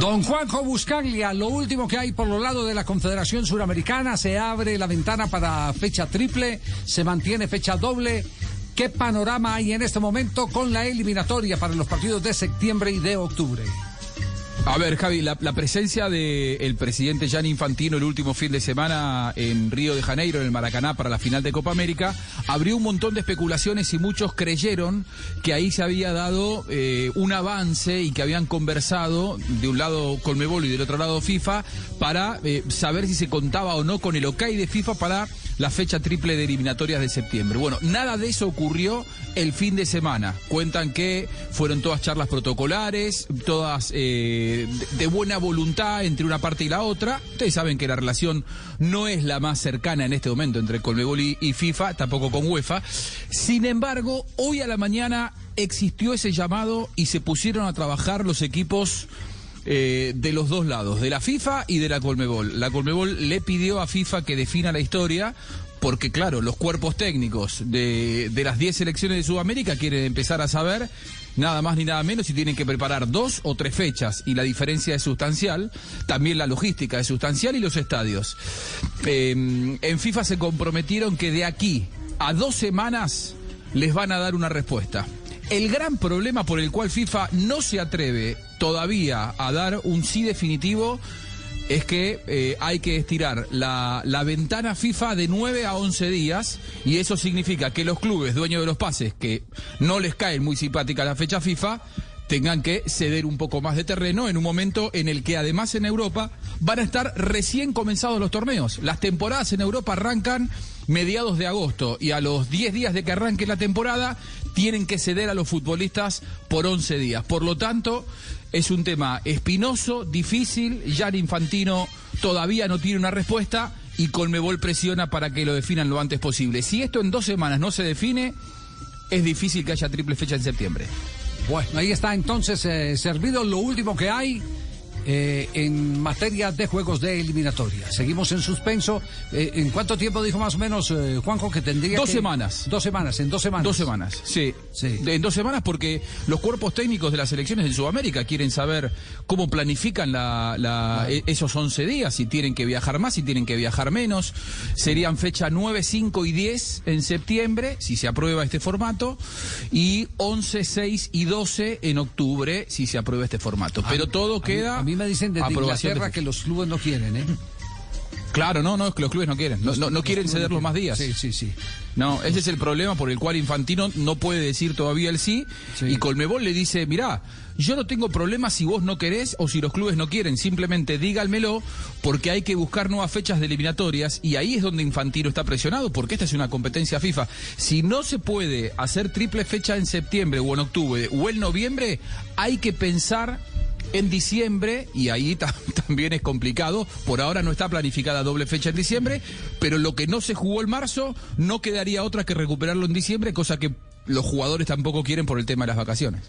Don Juanjo Buscaglia, lo último que hay por los lados de la Confederación Suramericana, se abre la ventana para fecha triple, se mantiene fecha doble. ¿Qué panorama hay en este momento con la eliminatoria para los partidos de septiembre y de octubre? A ver, Javi, la, presencia del presidente Gianni Infantino el último fin de semana en Río de Janeiro, en el Maracaná, para la final de Copa América, abrió un montón de especulaciones y muchos creyeron que ahí se había dado eh, un avance y que habían conversado de un lado Colmebol y del otro lado FIFA para eh, saber si se contaba o no con el OK de FIFA para la fecha triple de eliminatorias de septiembre. Bueno, nada de eso ocurrió el fin de semana. Cuentan que fueron todas charlas protocolares, todas eh, de buena voluntad entre una parte y la otra. Ustedes saben que la relación no es la más cercana en este momento entre Colmebol y FIFA, tampoco con UEFA. Sin embargo, hoy a la mañana existió ese llamado y se pusieron a trabajar los equipos eh, de los dos lados, de la FIFA y de la Colmebol. La Colmebol le pidió a FIFA que defina la historia porque claro, los cuerpos técnicos de, las 10 selecciones de Sudamérica quieren empezar a saber nada más ni nada menos si tienen que preparar dos o tres fechas y la diferencia es sustancial, también la logística es sustancial y los estadios. Eh, en FIFA se comprometieron que de aquí a dos semanas les van a dar una respuesta. El gran problema por el cual FIFA no se atreve todavía a dar un sí definitivo es que eh, hay que estirar la, ventana FIFA de 9 a 11 días y eso significa que los clubes dueños de los pases que no les cae muy simpática la fecha FIFA tengan que ceder un poco más de terreno en un momento en el que además en Europa van a estar recién comenzados los torneos. Las temporadas en Europa arrancan mediados de agosto y a los 10 días de que arranque la temporada tienen que ceder a los futbolistas por 11 días. Por lo tanto, es un tema espinoso, difícil, el Infantino todavía no tiene una respuesta y Colmebol presiona para que lo definan lo antes posible. Si esto en dos semanas no se define, es difícil que haya triple fecha en septiembre. Bueno, ahí está entonces eh, servido lo último que hay. Eh, en materia de juegos de eliminatoria. Seguimos en suspenso. Eh, ¿En cuánto tiempo dijo más o menos Juanjo que tendría? Dos semanas. Dos semanas, en dos semanas. Dos semanas, sí. sí. en dos semanas porque los cuerpos técnicos de las elecciones en Sudamérica quieren saber cómo planifican la, e, esos 11 días, si tienen que viajar más, si tienen que viajar menos. Serían fecha 9, 5 y 10 en septiembre, si se aprueba este formato, y 11, 6 y 12 en octubre, si se aprueba este formato. Pero todo queda mí me dicen desde Inglaterra que los clubes no quieren, ¿eh? Claro, no, no, es que los clubes no quieren. No, no, quieren ceder los más días. Sí, sí, sí. No, ese es el problema por el cual Infantino no puede decir todavía el sí, Y Colmebol le dice, mirá, yo no tengo problema si vos no querés o si los clubes no quieren. Simplemente díganmelo porque hay que buscar nuevas fechas de eliminatorias. Y ahí es donde Infantino está presionado porque esta es una competencia FIFA. Si no se puede hacer triple fecha en septiembre o en octubre o en noviembre, hay que pensar en diciembre, y ahí también es complicado, por ahora no está planificada doble fecha en diciembre, pero lo que no se jugó en marzo no quedaría otra que recuperarlo en diciembre, cosa que los jugadores tampoco quieren por el tema de las vacaciones.